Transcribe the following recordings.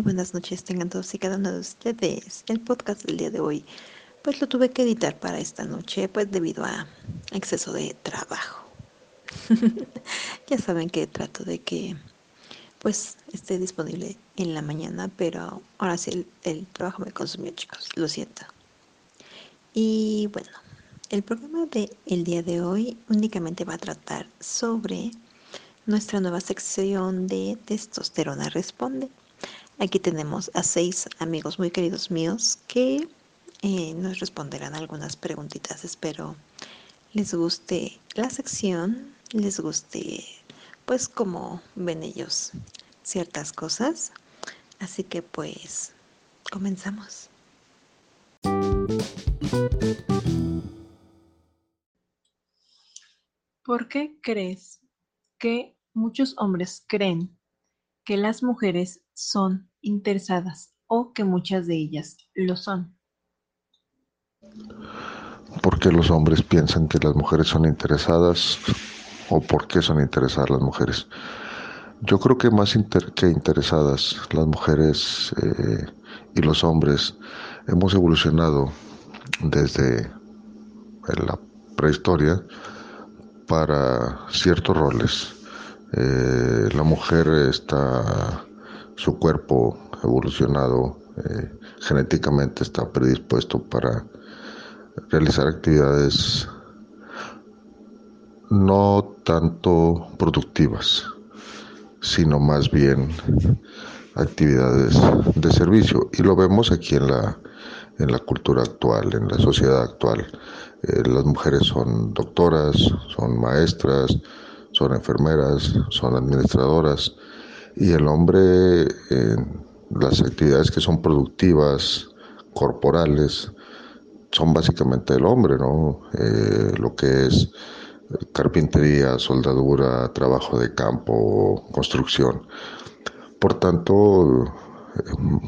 buenas noches tengan todos y cada uno de ustedes. El podcast del día de hoy, pues lo tuve que editar para esta noche, pues debido a exceso de trabajo. ya saben que trato de que pues esté disponible en la mañana, pero ahora sí el, trabajo me consumió, chicos, lo siento. Y bueno, el programa de el día de hoy únicamente va a tratar sobre nuestra nueva sección de Testosterona Responde. Aquí tenemos a seis amigos muy queridos míos que eh, nos responderán algunas preguntitas. Espero les guste la sección, les guste pues como ven ellos ciertas cosas. Así que pues comenzamos. ¿Por qué crees que muchos hombres creen que las mujeres son interesadas o que muchas de ellas lo son. ¿Por qué los hombres piensan que las mujeres son interesadas o por qué son interesadas las mujeres? Yo creo que más que interesadas, las mujeres eh, y los hombres hemos evolucionado desde la prehistoria para ciertos roles eh, la mujer está, su cuerpo evolucionado eh, genéticamente está predispuesto para realizar actividades no tanto productivas, sino más bien actividades de servicio. Y lo vemos aquí en la, en la cultura actual, en la sociedad actual. Eh, las mujeres son doctoras, son maestras, son enfermeras, son administradoras y el hombre las actividades que son productivas, corporales, son básicamente el hombre, ¿no? Eh, lo que es carpintería, soldadura, trabajo de campo, construcción. Por tanto,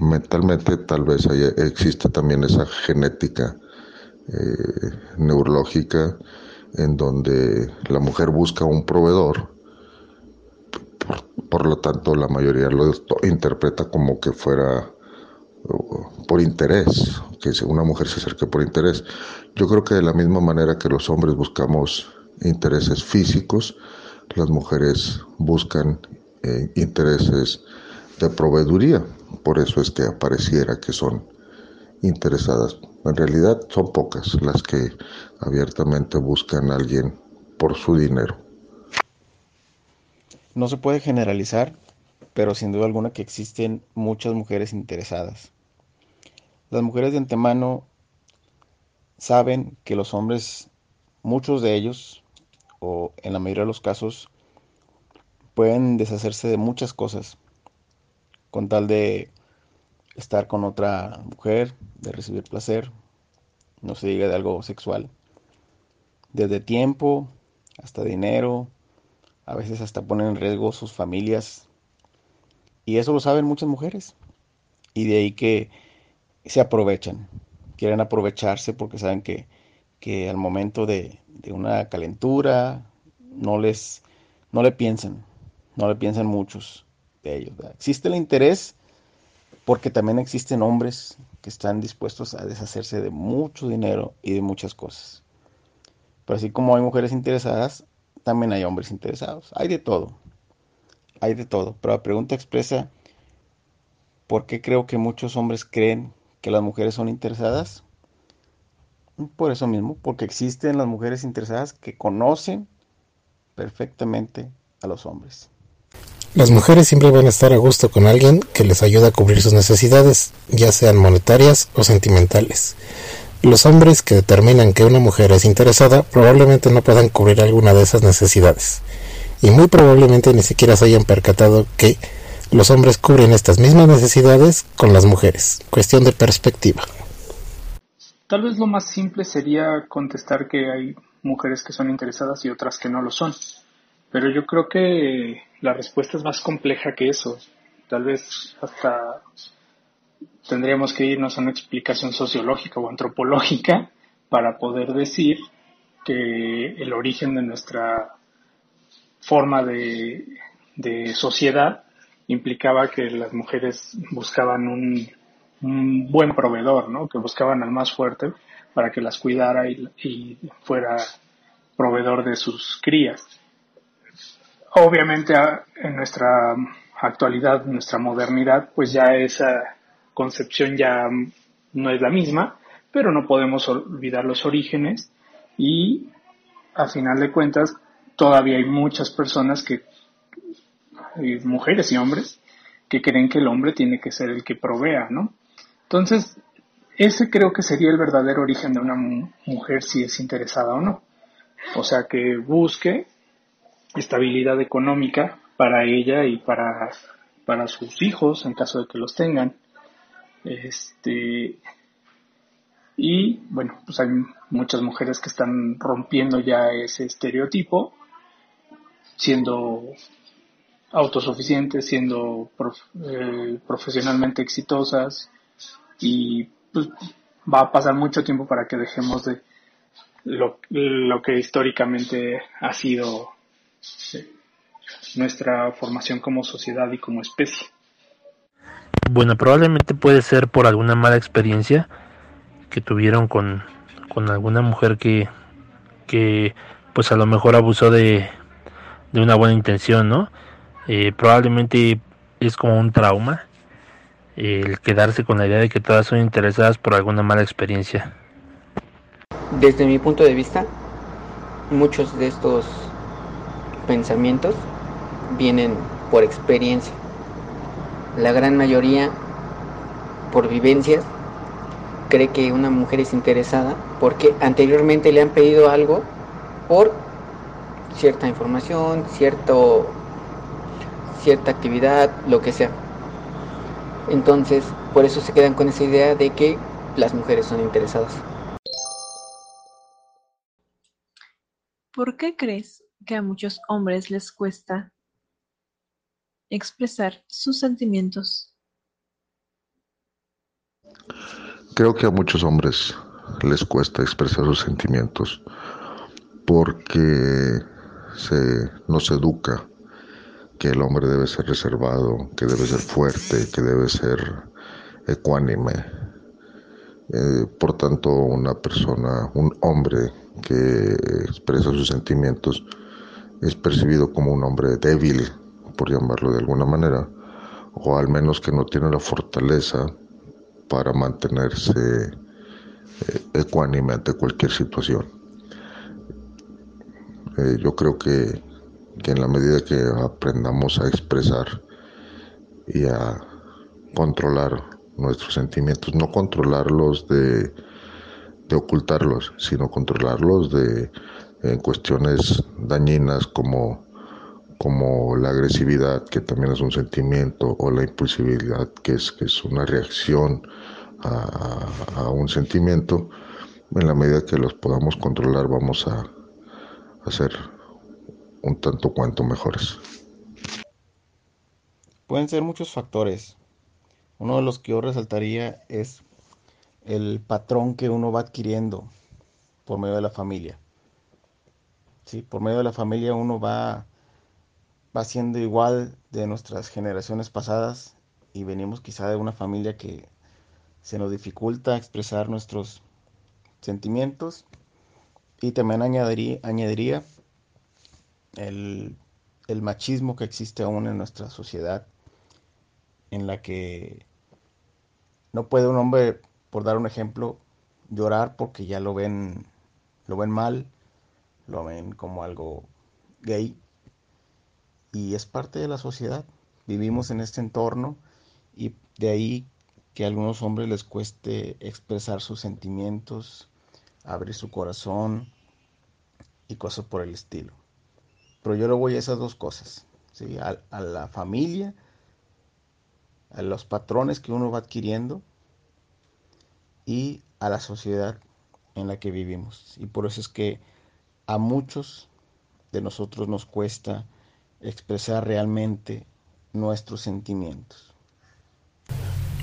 mentalmente tal vez existe también esa genética eh, neurológica en donde la mujer busca un proveedor, por, lo tanto la mayoría lo interpreta como que fuera uh, por interés, que una mujer se acerque por interés. Yo creo que de la misma manera que los hombres buscamos intereses físicos, las mujeres buscan eh, intereses de proveeduría. Por eso es que apareciera que son interesadas. En realidad son pocas las que abiertamente buscan a alguien por su dinero. No se puede generalizar, pero sin duda alguna que existen muchas mujeres interesadas. Las mujeres de antemano saben que los hombres, muchos de ellos, o en la mayoría de los casos, pueden deshacerse de muchas cosas con tal de estar con otra mujer, de recibir placer, no se diga de algo sexual, desde tiempo hasta dinero, a veces hasta ponen en riesgo sus familias, y eso lo saben muchas mujeres, y de ahí que se aprovechan, quieren aprovecharse porque saben que, que al momento de, de una calentura no les no le piensan, no le piensan muchos de ellos. Existe el interés porque también existen hombres que están dispuestos a deshacerse de mucho dinero y de muchas cosas. Pero así como hay mujeres interesadas, también hay hombres interesados. Hay de todo. Hay de todo. Pero la pregunta expresa, ¿por qué creo que muchos hombres creen que las mujeres son interesadas? Por eso mismo, porque existen las mujeres interesadas que conocen perfectamente a los hombres. Las mujeres siempre van a estar a gusto con alguien que les ayude a cubrir sus necesidades, ya sean monetarias o sentimentales. Los hombres que determinan que una mujer es interesada probablemente no puedan cubrir alguna de esas necesidades, y muy probablemente ni siquiera se hayan percatado que los hombres cubren estas mismas necesidades con las mujeres. Cuestión de perspectiva. Tal vez lo más simple sería contestar que hay mujeres que son interesadas y otras que no lo son. Pero yo creo que la respuesta es más compleja que eso. Tal vez hasta tendríamos que irnos a una explicación sociológica o antropológica para poder decir que el origen de nuestra forma de, sociedad implicaba que las mujeres buscaban un, buen proveedor, ¿no? Que buscaban al más fuerte para que las cuidara y, fuera proveedor de sus crías. Obviamente en nuestra actualidad, en nuestra modernidad, pues ya esa concepción ya no es la misma, pero no podemos olvidar los orígenes y a final de cuentas todavía hay muchas personas que, mujeres y hombres, que creen que el hombre tiene que ser el que provea, ¿no? Entonces, ese creo que sería el verdadero origen de una mujer si es interesada o no. O sea, que busque estabilidad económica para ella y para, para sus hijos en caso de que los tengan. Este, y bueno, pues hay muchas mujeres que están rompiendo ya ese estereotipo, siendo autosuficientes, siendo eh, profesionalmente exitosas y pues va a pasar mucho tiempo para que dejemos de lo, que históricamente ha sido eh, nuestra formación como sociedad y como especie. Bueno, probablemente puede ser por alguna mala experiencia que tuvieron con, con alguna mujer que, que pues a lo mejor abusó de, de una buena intención, ¿no? Eh, probablemente es como un trauma el quedarse con la idea de que todas son interesadas por alguna mala experiencia. Desde mi punto de vista, muchos de estos pensamientos vienen por experiencia la gran mayoría, por vivencias, cree que una mujer es interesada porque anteriormente le han pedido algo por cierta información, cierta actividad, lo que sea. Entonces, por eso se quedan con esa idea de que las mujeres son interesadas. ¿Por qué crees que a muchos hombres les cuesta expresar sus sentimientos. Creo que a muchos hombres les cuesta expresar sus sentimientos porque se nos educa que el hombre debe ser reservado, que debe ser fuerte, que debe ser ecuánime. Eh, por tanto, una persona, un hombre que expresa sus sentimientos es percibido como un hombre débil, por llamarlo de alguna manera, o al menos que no tiene la fortaleza para mantenerse eh, ecuánime ante cualquier situación. Eh, yo creo que, que en la medida que aprendamos a expresar y a controlar nuestros sentimientos, no controlarlos de, de ocultarlos, sino controlarlos de en cuestiones dañinas como como la agresividad, que también es un sentimiento, o la impulsividad, que es, que es una reacción a, un sentimiento, en la medida que los podamos controlar vamos a, a ser un tanto cuanto mejores. Pueden ser muchos factores. Uno de los que yo resaltaría es el patrón que uno va adquiriendo por medio de la familia. Sí, por medio de la familia uno va va siendo igual de nuestras generaciones pasadas y venimos quizá de una familia que se nos dificulta expresar nuestros sentimientos. Y también añadiría, el, el machismo que existe aún en nuestra sociedad en la que no puede un hombre, por dar un ejemplo, llorar porque ya lo ven, lo ven mal, lo ven como algo gay y es parte de la sociedad. Vivimos en este entorno y de ahí que a algunos hombres les cueste expresar sus sentimientos, abrir su corazón y cosas por el estilo. Pero yo le voy a esas dos cosas, ¿sí? a, a la familia, a los patrones que uno va adquiriendo y a la sociedad en la que vivimos. Y por eso es que a muchos de nosotros nos cuesta expresar realmente nuestros sentimientos.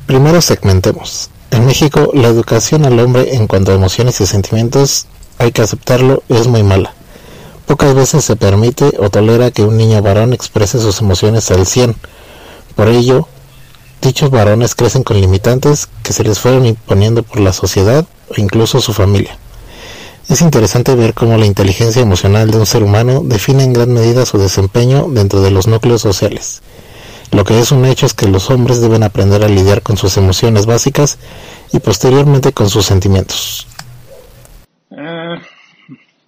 Primero segmentemos. En México la educación al hombre en cuanto a emociones y sentimientos, hay que aceptarlo, es muy mala. Pocas veces se permite o tolera que un niño varón exprese sus emociones al 100, Por ello, dichos varones crecen con limitantes que se les fueron imponiendo por la sociedad o incluso su familia. Es interesante ver cómo la inteligencia emocional de un ser humano define en gran medida su desempeño dentro de los núcleos sociales. Lo que es un hecho es que los hombres deben aprender a lidiar con sus emociones básicas y posteriormente con sus sentimientos. Eh,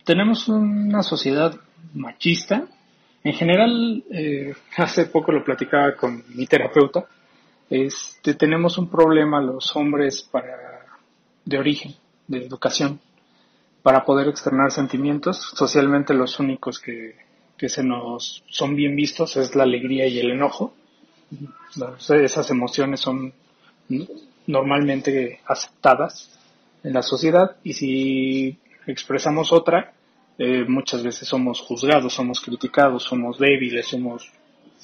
tenemos una sociedad machista. En general, eh, hace poco lo platicaba con mi terapeuta, este, tenemos un problema los hombres para, de origen, de educación, para poder externar sentimientos. Socialmente los únicos que, que se nos son bien vistos es la alegría y el enojo. Esas emociones son normalmente aceptadas en la sociedad y si expresamos otra, eh, muchas veces somos juzgados, somos criticados, somos débiles, somos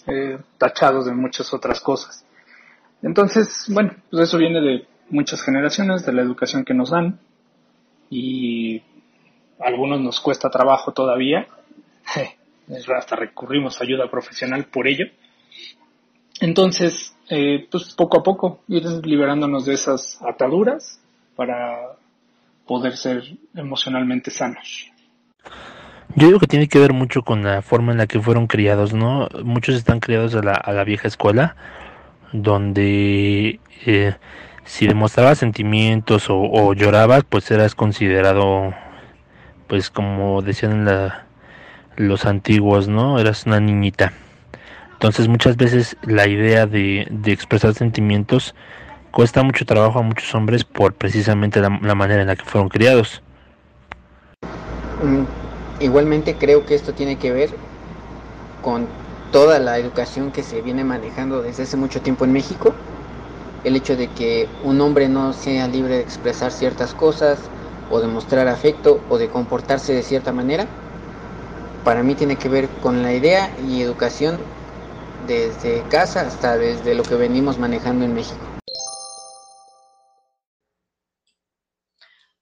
eh, tachados de muchas otras cosas. Entonces, bueno, pues eso viene de muchas generaciones, de la educación que nos dan y a algunos nos cuesta trabajo todavía, hasta recurrimos a ayuda profesional por ello. Entonces, eh, pues poco a poco ir liberándonos de esas ataduras para poder ser emocionalmente sanos. Yo digo que tiene que ver mucho con la forma en la que fueron criados, ¿no? Muchos están criados a la, a la vieja escuela, donde eh, si demostrabas sentimientos o, o, llorabas, pues eras considerado, pues como decían la, los antiguos, ¿no? Eras una niñita. Entonces muchas veces la idea de, de expresar sentimientos cuesta mucho trabajo a muchos hombres por precisamente la, la manera en la que fueron criados. Mm, igualmente creo que esto tiene que ver con toda la educación que se viene manejando desde hace mucho tiempo en México. El hecho de que un hombre no sea libre de expresar ciertas cosas o de mostrar afecto o de comportarse de cierta manera, para mí tiene que ver con la idea y educación desde casa hasta desde lo que venimos manejando en México.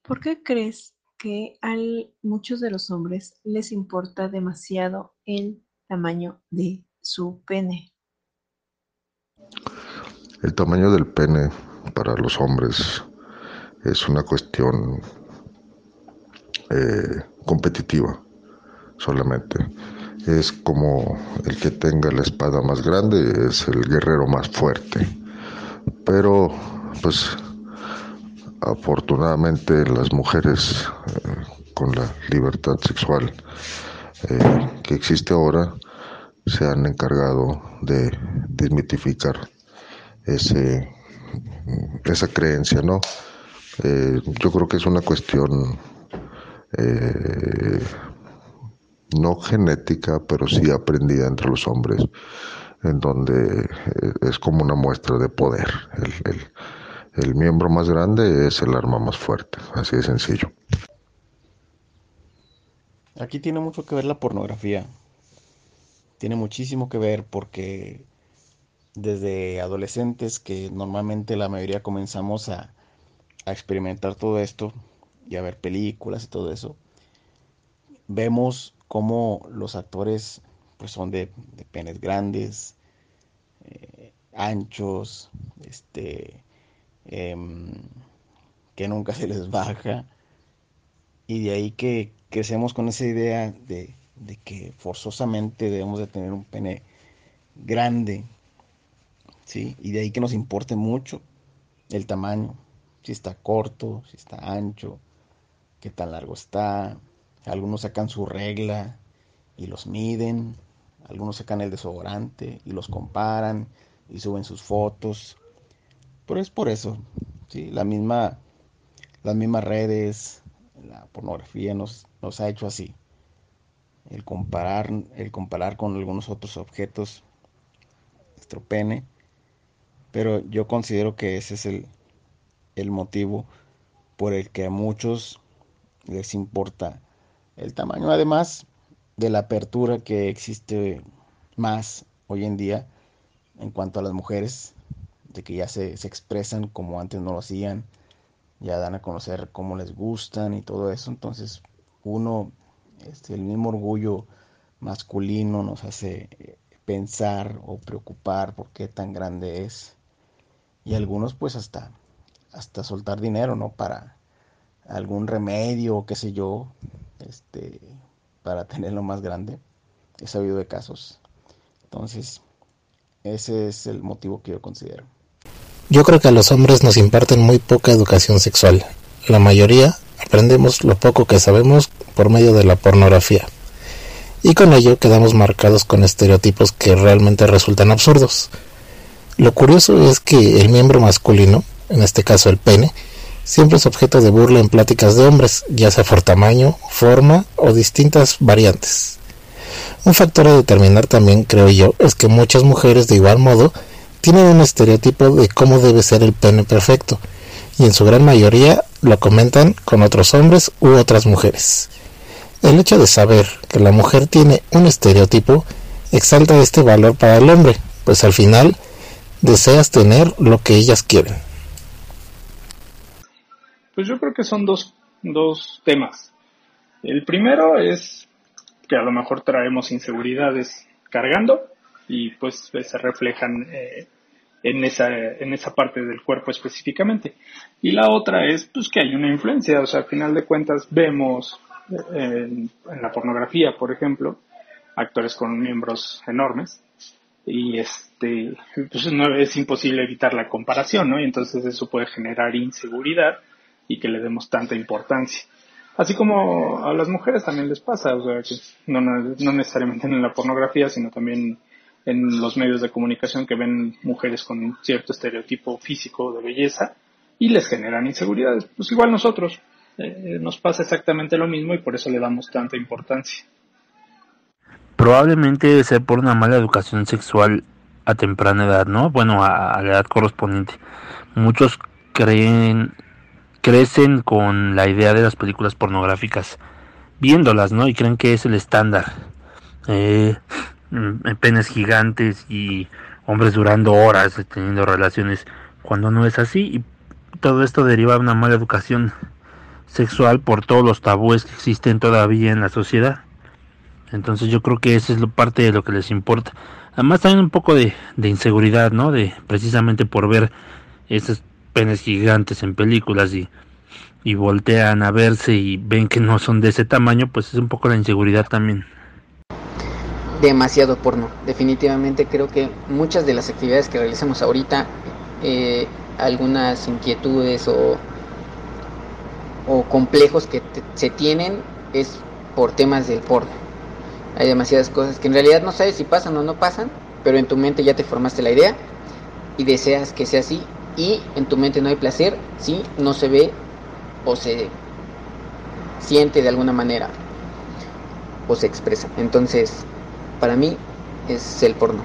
¿Por qué crees que a muchos de los hombres les importa demasiado el tamaño de su pene? El tamaño del pene para los hombres es una cuestión eh, competitiva solamente. Es como el que tenga la espada más grande es el guerrero más fuerte. Pero pues afortunadamente las mujeres eh, con la libertad sexual eh, que existe ahora se han encargado de desmitificar ese, esa creencia, ¿no? Eh, yo creo que es una cuestión eh, no genética, pero sí aprendida entre los hombres, en donde eh, es como una muestra de poder. El, el, el miembro más grande es el arma más fuerte, así de sencillo. Aquí tiene mucho que ver la pornografía. Tiene muchísimo que ver porque desde adolescentes, que normalmente la mayoría comenzamos a, a experimentar todo esto y a ver películas y todo eso, vemos cómo los actores pues son de, de penes grandes, eh, anchos, este, eh, que nunca se les baja, y de ahí que crecemos con esa idea de, de que forzosamente debemos de tener un pene grande, Y de ahí que nos importe mucho el tamaño, si está corto, si está ancho, qué tan largo está. Algunos sacan su regla y los miden, algunos sacan el desodorante y los comparan y suben sus fotos. Pero es por eso, ¿sí? Las mismas redes, la pornografía nos, nos ha hecho así. El comparar, el comparar con algunos otros objetos, nuestro pene. Pero yo considero que ese es el, el motivo por el que a muchos les importa el tamaño. Además de la apertura que existe más hoy en día en cuanto a las mujeres, de que ya se, se expresan como antes no lo hacían ya dan a conocer cómo les gustan y todo eso. Entonces, uno, este, el mismo orgullo masculino nos hace pensar o preocupar por qué tan grande es. Y algunos pues hasta, hasta soltar dinero, ¿no? Para algún remedio o qué sé yo, este, para tenerlo más grande. He sabido de casos. Entonces, ese es el motivo que yo considero. Yo creo que a los hombres nos imparten muy poca educación sexual. La mayoría aprendemos lo poco que sabemos por medio de la pornografía. Y con ello quedamos marcados con estereotipos que realmente resultan absurdos. Lo curioso es que el miembro masculino, en este caso el pene, siempre es objeto de burla en pláticas de hombres, ya sea por tamaño, forma o distintas variantes. Un factor a determinar también, creo yo, es que muchas mujeres de igual modo tienen un estereotipo de cómo debe ser el pene perfecto, y en su gran mayoría lo comentan con otros hombres u otras mujeres. El hecho de saber que la mujer tiene un estereotipo exalta este valor para el hombre, pues al final deseas tener lo que ellas quieren. Pues yo creo que son dos, dos temas. El primero es que a lo mejor traemos inseguridades cargando y pues se reflejan eh, en esa, en esa parte del cuerpo específicamente. Y la otra es pues que hay una influencia, o sea, al final de cuentas vemos en, en la pornografía, por ejemplo, actores con miembros enormes y este pues no es imposible evitar la comparación, ¿no? Y entonces eso puede generar inseguridad y que le demos tanta importancia. Así como a las mujeres también les pasa, o sea, que no, no necesariamente en la pornografía, sino también en los medios de comunicación que ven mujeres con cierto estereotipo físico de belleza y les generan inseguridades. Pues igual nosotros eh, nos pasa exactamente lo mismo y por eso le damos tanta importancia. Probablemente debe ser por una mala educación sexual a temprana edad, ¿no? Bueno, a, la edad correspondiente. Muchos creen, crecen con la idea de las películas pornográficas, viéndolas, ¿no? Y creen que es el estándar. Eh, Mm, penes gigantes y hombres durando horas teniendo relaciones cuando no es así y todo esto deriva de una mala educación sexual por todos los tabúes que existen todavía en la sociedad entonces yo creo que esa es lo, parte de lo que les importa además también un poco de, inseguridad no de precisamente por ver esos penes gigantes en películas y y voltean a verse y ven que no son de ese tamaño pues es un poco la inseguridad también demasiado porno. Definitivamente creo que muchas de las actividades que realizamos ahorita, eh, algunas inquietudes o, o complejos que se tienen es por temas del porno. Hay demasiadas cosas que en realidad no sabes si pasan o no pasan, pero en tu mente ya te formaste la idea y deseas que sea así y en tu mente no hay placer si no se ve o se siente de alguna manera o se expresa. Entonces, para mí es el porno.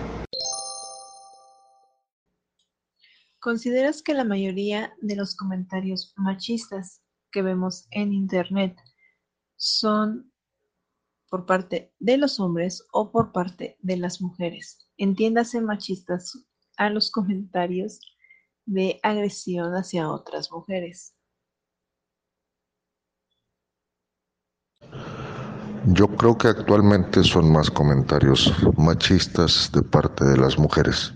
¿Consideras que la mayoría de los comentarios machistas que vemos en Internet son por parte de los hombres o por parte de las mujeres? Entiéndase machistas a los comentarios de agresión hacia otras mujeres. Yo creo que actualmente son más comentarios machistas de parte de las mujeres,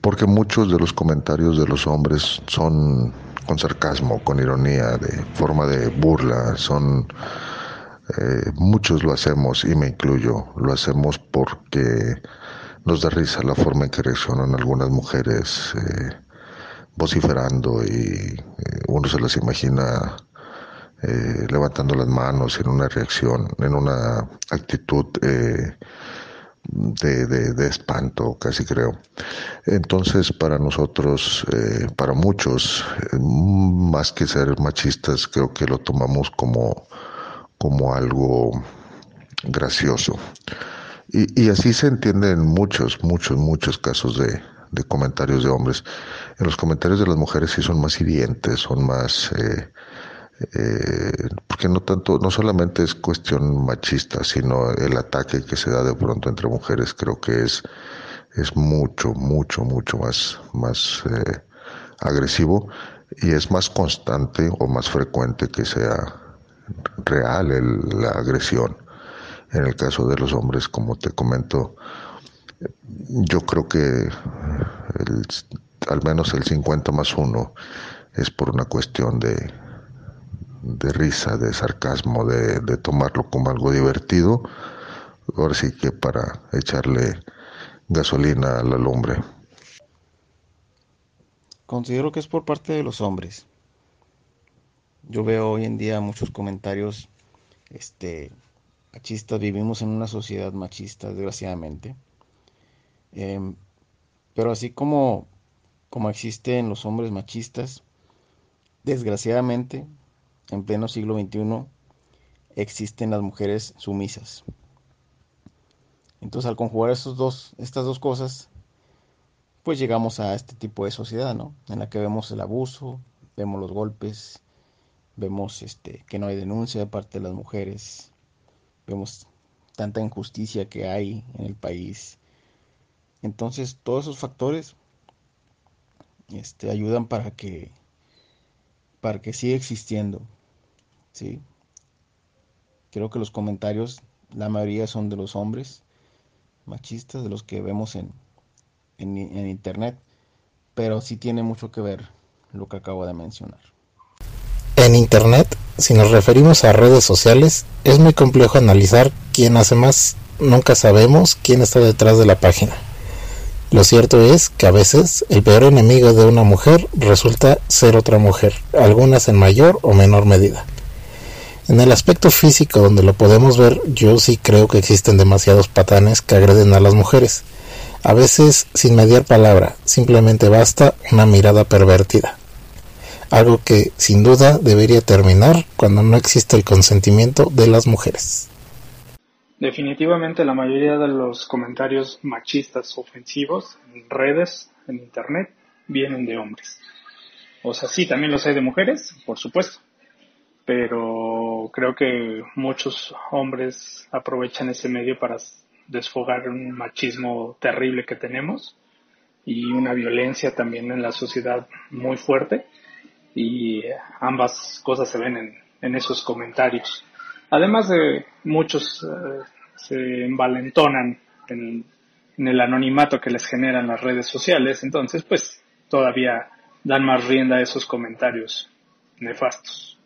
porque muchos de los comentarios de los hombres son con sarcasmo, con ironía, de forma de burla, son eh, muchos lo hacemos y me incluyo, lo hacemos porque nos da risa la forma en que reaccionan algunas mujeres eh, vociferando y eh, uno se las imagina eh, levantando las manos en una reacción, en una actitud eh, de, de, espanto, casi creo. Entonces, para nosotros, para muchos, más que ser machistas, creo que lo tomamos como, como algo gracioso. Y, así se entiende en muchos, muchos, muchos casos de, de comentarios de hombres. En los comentarios de las mujeres sí son más hirientes, son más eh, eh, porque no tanto, no solamente es cuestión machista, sino el ataque que se da de pronto entre mujeres, creo que es, es mucho, mucho, mucho más, más eh, agresivo y es más constante o más frecuente que sea real la agresión. En el caso de los hombres, como te comento, yo creo que al menos el 50 más 1 es por una cuestión de, de risa, de sarcasmo, de, de tomarlo como algo divertido. Ahora sí que para echarle gasolina a la lumbre. Considero que es por parte de los hombres. Yo veo hoy en día muchos comentarios este, machistas. Vivimos en una sociedad machista, desgraciadamente. Em, pero así como, como existen los hombres machistas, desgraciadamente, en pleno siglo XXI, existen las mujeres sumisas. Entonces, al conjugar esos dos, estas dos cosas, pues llegamos a este tipo de sociedad, ¿no? En la que vemos el abuso, vemos los golpes, vemos este, que no hay denuncia de parte de las mujeres, vemos tanta injusticia que hay en el país. Entonces, todos esos factores este, ayudan para que, para que siga existiendo, ¿sí? Creo que los comentarios, la mayoría son de los hombres machistas, de los que vemos en, en, Internet, pero sí tiene mucho que ver lo que acabo de mencionar. En Internet, si nos referimos a redes sociales, es muy complejo analizar quién hace más. Nunca sabemos quién está detrás de la página. Lo cierto es que a veces el peor enemigo de una mujer resulta ser otra mujer, algunas en mayor o menor medida. En el aspecto físico donde lo podemos ver, yo sí creo que existen demasiados patanes que agreden a las mujeres a veces sin mediar palabra, simplemente basta una mirada pervertida. Algo que sin duda debería terminar cuando no existe el consentimiento de las mujeres. Definitivamente la mayoría de los comentarios machistas ofensivos en redes, en internet, vienen de hombres. O sea, sí, también los hay de mujeres, por supuesto. Pero creo que muchos hombres aprovechan ese medio para desfogar un machismo terrible que tenemos y una violencia también en la sociedad muy fuerte y ambas cosas se ven en, en esos comentarios. Además de muchos eh, se envalentonan en, en el anonimato que les generan las redes sociales, entonces pues todavía dan más rienda a esos comentarios nefastos.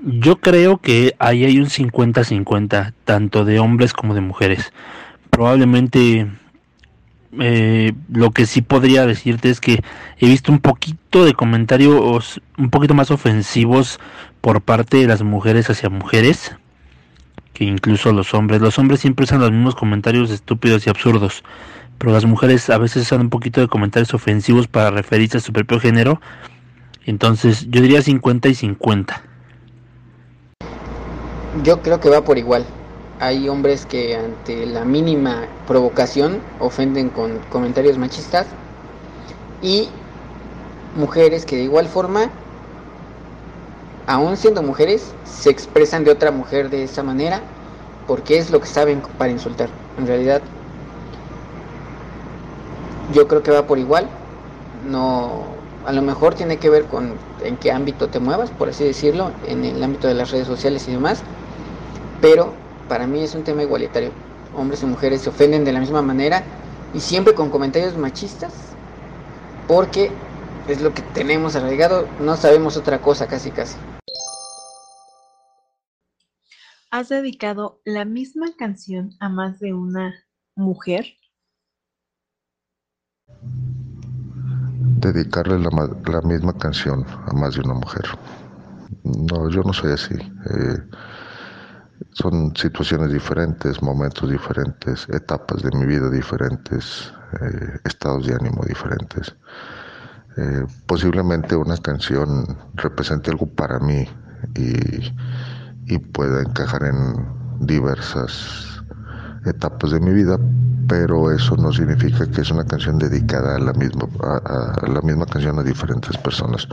Yo creo que ahí hay un 50-50, tanto de hombres como de mujeres. Probablemente eh, lo que sí podría decirte es que he visto un poquito de comentarios un poquito más ofensivos por parte de las mujeres hacia mujeres que incluso los hombres. Los hombres siempre usan los mismos comentarios estúpidos y absurdos, pero las mujeres a veces usan un poquito de comentarios ofensivos para referirse a su propio género. Entonces yo diría 50 y 50 yo creo que va por igual. Hay hombres que ante la mínima provocación ofenden con comentarios machistas y mujeres que de igual forma, aún siendo mujeres, se expresan de otra mujer de esa manera porque es lo que saben para insultar. En realidad, yo creo que va por igual. No, a lo mejor tiene que ver con en qué ámbito te muevas, por así decirlo, en el ámbito de las redes sociales y demás pero para mí es un tema igualitario. Hombres y mujeres se ofenden de la misma manera y siempre con comentarios machistas, porque es lo que tenemos arraigado, no sabemos otra cosa casi casi. ¿Has dedicado la misma canción a más de una mujer? Dedicarle la, misma canción a más de una mujer. No, yo no soy así. Eh, son situaciones diferentes, momentos diferentes, etapas de mi vida diferentes, eh, estados de ánimo diferentes. Eh, posiblemente una canción represente algo para mí y, pueda encajar en diversas etapas de mi vida, pero eso no significa que es una canción dedicada a la misma, a, la misma canción a diferentes personas.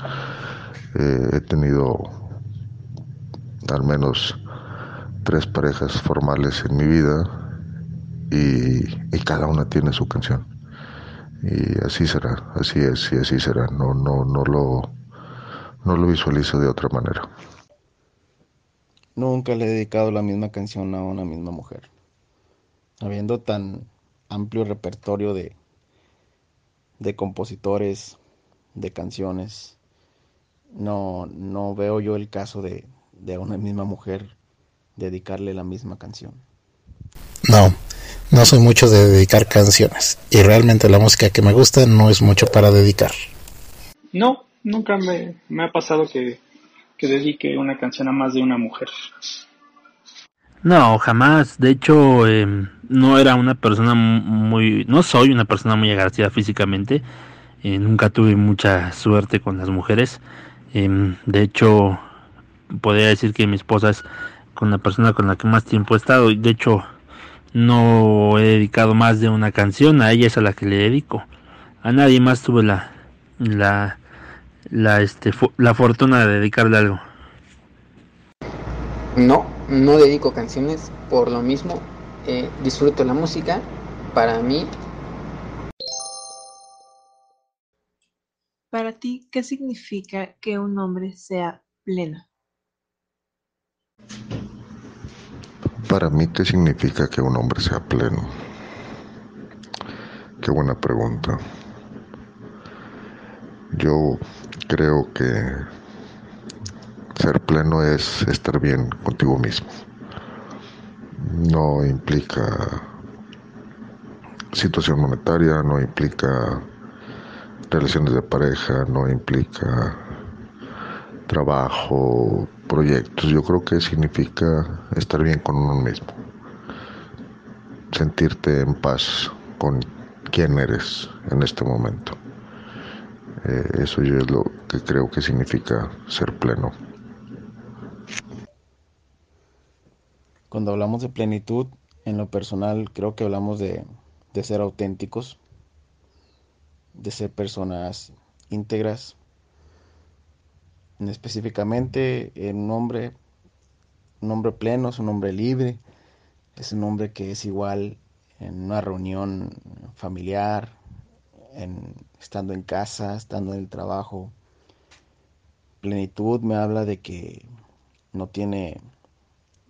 Eh, he tenido al menos tres parejas formales en mi vida y, cada una tiene su canción. Y así será, así es y así será. No, no, no lo, no lo visualizo de otra manera. Nunca le he dedicado la misma canción a una misma mujer. Habiendo tan, amplio repertorio de, de compositores, de canciones. No, no veo yo el caso de, de una misma mujer dedicarle la misma canción. No, no soy mucho de dedicar canciones y realmente la música que me gusta no es mucho para dedicar. No, nunca me, me ha pasado que, que dedique una canción a más de una mujer. No, jamás. De hecho, eh, no era una persona muy... No soy una persona muy agradecida físicamente. Eh, nunca tuve mucha suerte con las mujeres. Eh, de hecho, podría decir que mi esposa es con la persona con la que más tiempo he estado. Y de hecho, no he dedicado más de una canción. A ella es a la que le dedico. A nadie más tuve la... la la este la fortuna de dedicarle algo. No, no dedico canciones por lo mismo. Eh, disfruto la música. Para mí. Para ti, ¿qué significa que un hombre sea pleno? Para mí, ¿qué significa que un hombre sea pleno? Qué buena pregunta. Yo creo que ser pleno es estar bien contigo mismo. No implica situación monetaria, no implica relaciones de pareja, no implica trabajo, proyectos. Yo creo que significa estar bien con uno mismo. Sentirte en paz con quién eres en este momento. Eh, eso yo es lo que creo que significa ser pleno. Cuando hablamos de plenitud, en lo personal creo que hablamos de, de ser auténticos, de ser personas íntegras. Específicamente, en un hombre, un hombre pleno es un hombre libre, es un hombre que es igual en una reunión familiar, en, estando en casa, estando en el trabajo. Plenitud me habla de que no tiene,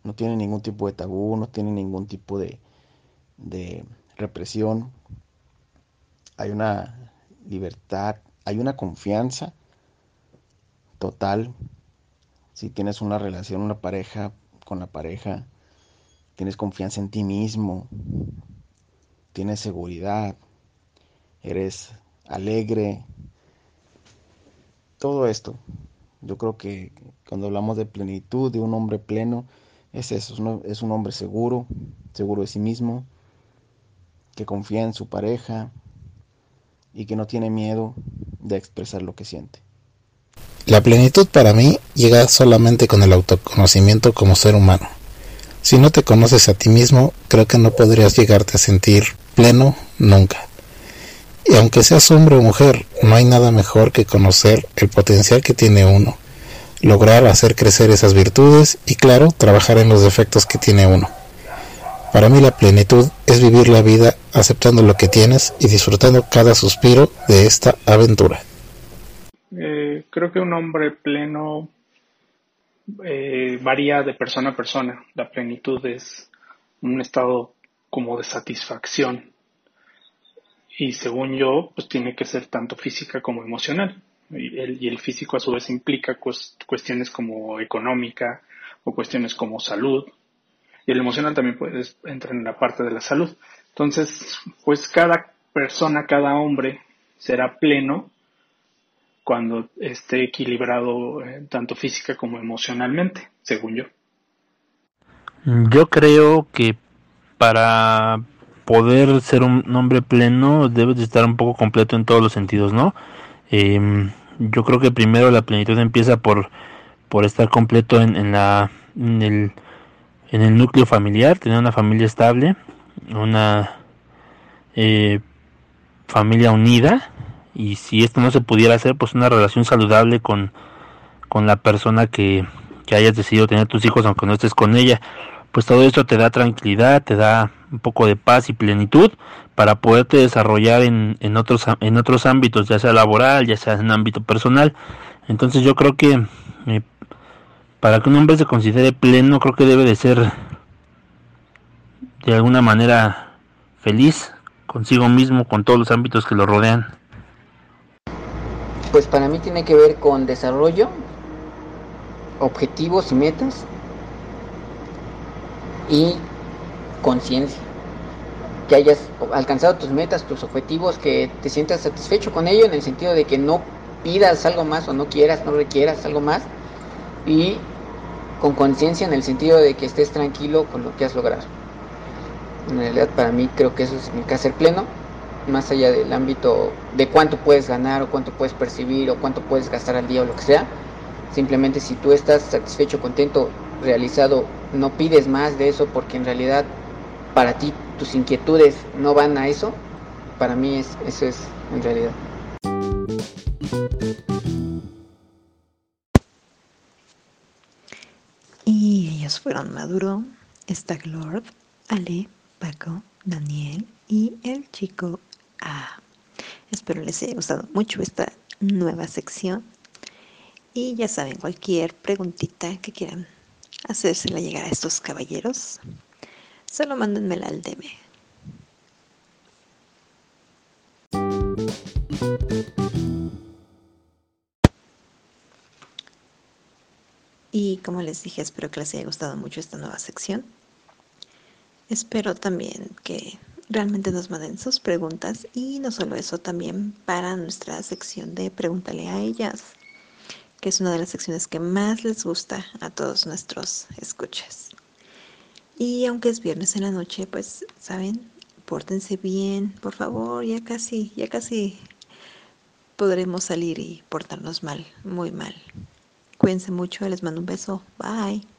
no tiene ningún tipo de tabú, no tiene ningún tipo de, de represión. Hay una libertad, hay una confianza total. Si tienes una relación, una pareja con la pareja, tienes confianza en ti mismo, tienes seguridad, eres alegre, todo esto. Yo creo que cuando hablamos de plenitud, de un hombre pleno, es eso, es un hombre seguro, seguro de sí mismo, que confía en su pareja y que no tiene miedo de expresar lo que siente. La plenitud para mí llega solamente con el autoconocimiento como ser humano. Si no te conoces a ti mismo, creo que no podrías llegarte a sentir pleno nunca. Y aunque seas hombre o mujer, no hay nada mejor que conocer el potencial que tiene uno, lograr hacer crecer esas virtudes y claro, trabajar en los defectos que tiene uno. Para mí la plenitud es vivir la vida aceptando lo que tienes y disfrutando cada suspiro de esta aventura. Eh, creo que un hombre pleno eh, varía de persona a persona. La plenitud es un estado como de satisfacción y según yo, pues tiene que ser tanto física como emocional. Y el, y el físico a su vez implica cuestiones como económica o cuestiones como salud. Y el emocional también puede entrar en la parte de la salud. Entonces, pues cada persona, cada hombre será pleno cuando esté equilibrado eh, tanto física como emocionalmente, según yo. Yo creo que para poder ser un hombre pleno debes de estar un poco completo en todos los sentidos, ¿no? Em, yo creo que primero la plenitud empieza por, por estar completo en, en, la, en, el, en el núcleo familiar, tener una familia estable, una eh, familia unida y si esto no se pudiera hacer, pues una relación saludable con, con la persona que, que hayas decidido tener tus hijos aunque no estés con ella pues todo esto te da tranquilidad, te da un poco de paz y plenitud para poderte desarrollar en, en, otros, en otros ámbitos, ya sea laboral, ya sea en ámbito personal. Entonces yo creo que para que un hombre se considere pleno, creo que debe de ser de alguna manera feliz consigo mismo, con todos los ámbitos que lo rodean? Pues para mí tiene que ver con desarrollo, objetivos y metas y conciencia. Que hayas alcanzado tus metas, tus objetivos, que te sientas satisfecho con ello en el sentido de que no pidas algo más o no quieras, no requieras algo más y con conciencia en el sentido de que estés tranquilo con lo que has logrado. En realidad para mí creo que eso es mi ser pleno, más allá del ámbito de cuánto puedes ganar o cuánto puedes percibir o cuánto puedes gastar al día o lo que sea. Simplemente si tú estás satisfecho, contento, realizado, no pides más de eso porque en realidad para ti tus inquietudes no van a eso, para mí es, eso es en realidad. Y ellos fueron Maduro, Staglord, Ale, Paco, Daniel y el chico A. Espero les haya gustado mucho esta nueva sección. Y ya saben, cualquier preguntita que quieran hacérsela llegar a estos caballeros, solo mándenmela al DM. Y como les dije, espero que les haya gustado mucho esta nueva sección. Espero también que realmente nos manden sus preguntas y no solo eso, también para nuestra sección de Pregúntale a ellas, que es una de las secciones que más les gusta a todos nuestros escuchas. Y aunque es viernes en la noche, pues, ¿saben? Pórtense bien, por favor, ya casi, ya casi podremos salir y portarnos mal, muy mal. Cuídense mucho, les mando un beso. Bye.